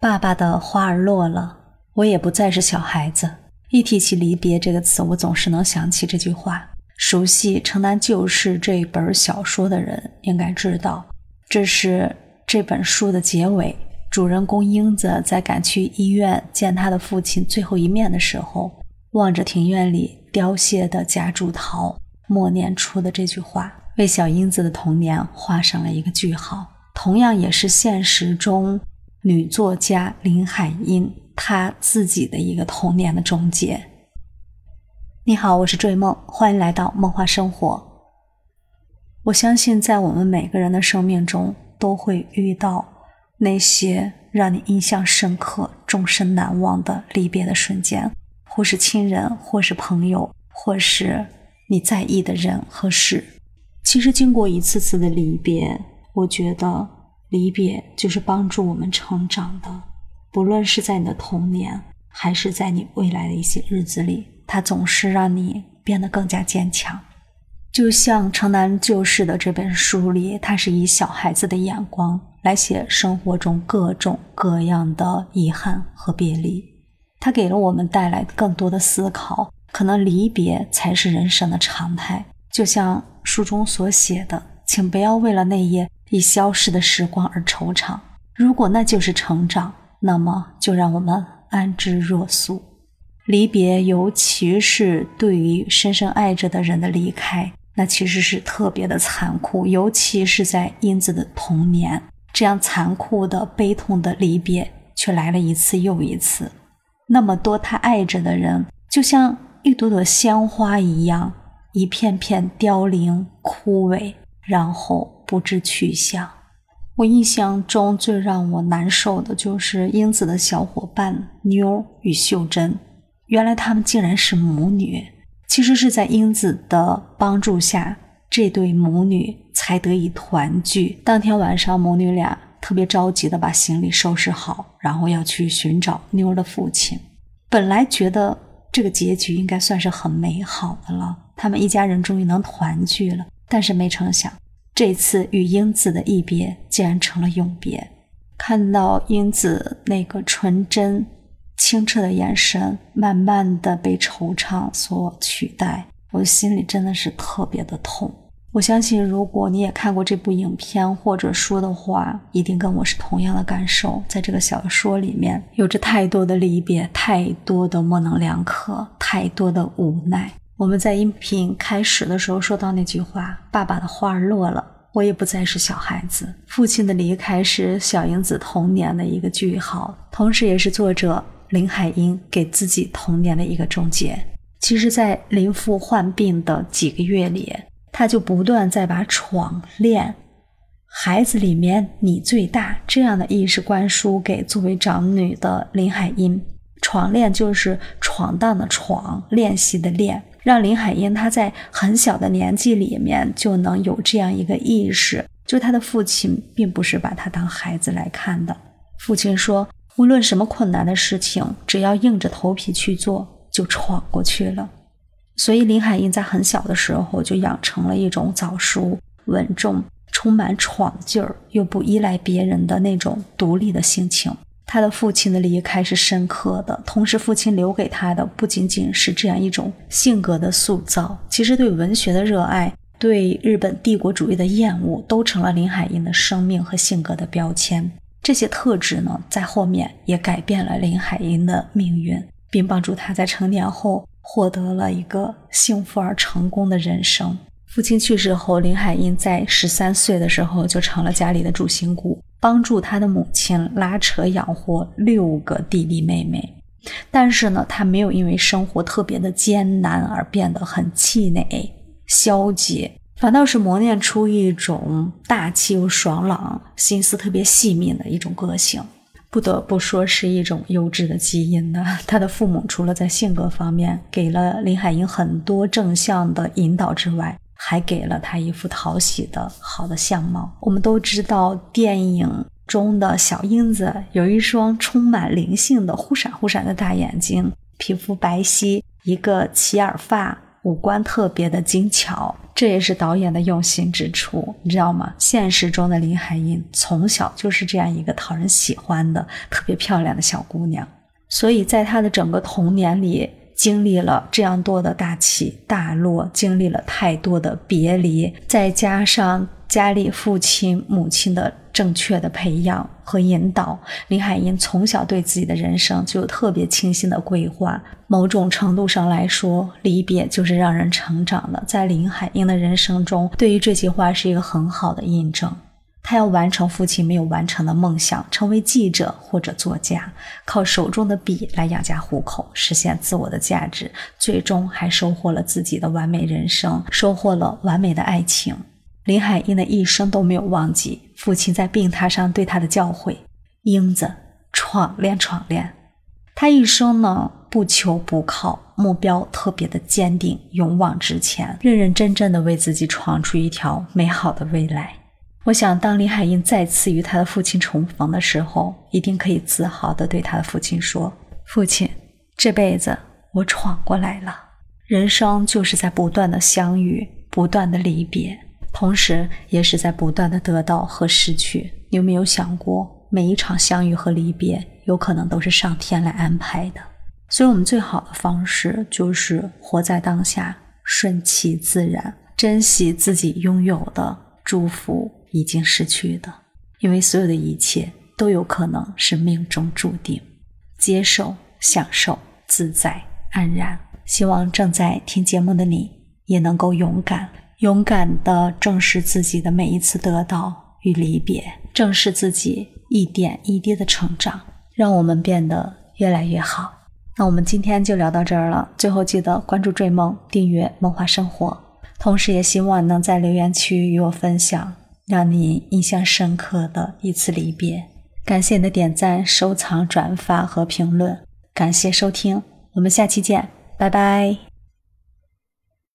爸爸的花儿落了，我也不再是小孩子。一提起离别这个词，我总是能想起这句话。熟悉《城南旧事》这本小说的人应该知道，这是这本书的结尾。主人公英子在赶去医院见他的父亲最后一面的时候，望着庭院里凋谢的夹竹桃，默念出的这句话，为小英子的童年画上了一个句号。同样，也是现实中女作家林海音她自己的一个童年的终结。你好，我是追梦，欢迎来到梦话生活。我相信，在我们每个人的生命中，都会遇到。那些让你印象深刻、终身难忘的离别的瞬间，或是亲人，或是朋友，或是你在意的人和事。其实，经过一次次的离别，我觉得离别就是帮助我们成长的。不论是在你的童年，还是在你未来的一些日子里，它总是让你变得更加坚强。就像《城南旧事》的这本书里，它是以小孩子的眼光。来写生活中各种各样的遗憾和别离，它给了我们带来更多的思考。可能离别才是人生的常态，就像书中所写的，请不要为了那页以消逝的时光而惆怅。如果那就是成长，那么就让我们安之若素。离别，尤其是对于深深爱着的人的离开，那其实是特别的残酷，尤其是在英子的童年。这样残酷的、悲痛的离别，却来了一次又一次。那么多他爱着的人，就像一朵朵鲜花一样，一片片凋零枯萎，然后不知去向。我印象中最让我难受的就是英子的小伙伴妞与秀珍，原来他们竟然是母女。其实是在英子的帮助下，这对母女。才得以团聚。当天晚上，母女俩特别着急的把行李收拾好，然后要去寻找妞儿的父亲。本来觉得这个结局应该算是很美好的了，他们一家人终于能团聚了。但是没成想，这次与英子的一别竟然成了永别。看到英子那个纯真、清澈的眼神，慢慢的被惆怅所取代，我的心里真的是特别的痛。我相信，如果你也看过这部影片或者书的话，一定跟我是同样的感受。在这个小说里面，有着太多的离别，太多的模棱两可，太多的无奈。我们在音频开始的时候说到那句话：“爸爸的花儿落了，我也不再是小孩子。”父亲的离开是小英子童年的一个句号，同时也是作者林海音给自己童年的一个终结。其实，在林父患病的几个月里。他就不断在把闯练，孩子里面你最大这样的意识灌输给作为长女的林海音。闯练就是闯荡的闯，练习的练，让林海音她在很小的年纪里面就能有这样一个意识，就他的父亲并不是把他当孩子来看的。父亲说，无论什么困难的事情，只要硬着头皮去做，就闯过去了。所以林海音在很小的时候就养成了一种早熟、稳重、充满闯劲儿又不依赖别人的那种独立的心情。他的父亲的离开是深刻的，同时父亲留给他的不仅仅是这样一种性格的塑造，其实对文学的热爱、对日本帝国主义的厌恶，都成了林海音的生命和性格的标签。这些特质呢，在后面也改变了林海音的命运，并帮助他在成年后。获得了一个幸福而成功的人生。父亲去世后，林海音在十三岁的时候就成了家里的主心骨，帮助他的母亲拉扯养活六个弟弟妹妹。但是呢，他没有因为生活特别的艰难而变得很气馁、消极，反倒是磨练出一种大气又爽朗、心思特别细密的一种个性。不得不说是一种优质的基因呢。他的父母除了在性格方面给了林海音很多正向的引导之外，还给了他一副讨喜的好的相貌。我们都知道，电影中的小英子有一双充满灵性的忽闪忽闪的大眼睛，皮肤白皙，一个齐耳发，五官特别的精巧，这也是导演的用心之处，你知道吗？现实中的林海音从小就是这样一个讨人喜欢的、特别漂亮的小姑娘，所以在她的整个童年里，经历了这样多的大起大落，经历了太多的别离，再加上家里父亲、母亲的。正确的培养和引导，林海音从小对自己的人生就有特别清晰的规划。某种程度上来说，离别就是让人成长的。在林海音的人生中，对于这句话是一个很好的印证。他要完成父亲没有完成的梦想，成为记者或者作家，靠手中的笔来养家糊口，实现自我的价值，最终还收获了自己的完美人生，收获了完美的爱情。林海音的一生都没有忘记父亲在病榻上对他的教诲：“英子，闯练闯练。”他一生呢不求不靠，目标特别的坚定，勇往直前，认认真真的为自己闯出一条美好的未来。我想，当林海音再次与他的父亲重逢的时候，一定可以自豪的对他的父亲说：“父亲，这辈子我闯过来了。人生就是在不断的相遇，不断的离别。”同时，也是在不断的得到和失去。你有没有想过，每一场相遇和离别，有可能都是上天来安排的？所以，我们最好的方式就是活在当下，顺其自然，珍惜自己拥有的，祝福已经失去的。因为所有的一切都有可能是命中注定。接受、享受、自在、安然。希望正在听节目的你，也能够勇敢。勇敢地正视自己的每一次得到与离别，正视自己一点一滴的成长，让我们变得越来越好。那我们今天就聊到这儿了。最后记得关注“追梦”，订阅“梦话生活”，同时也希望能在留言区与我分享让你印象深刻的一次离别。感谢你的点赞、收藏、转发和评论。感谢收听，我们下期见，拜拜。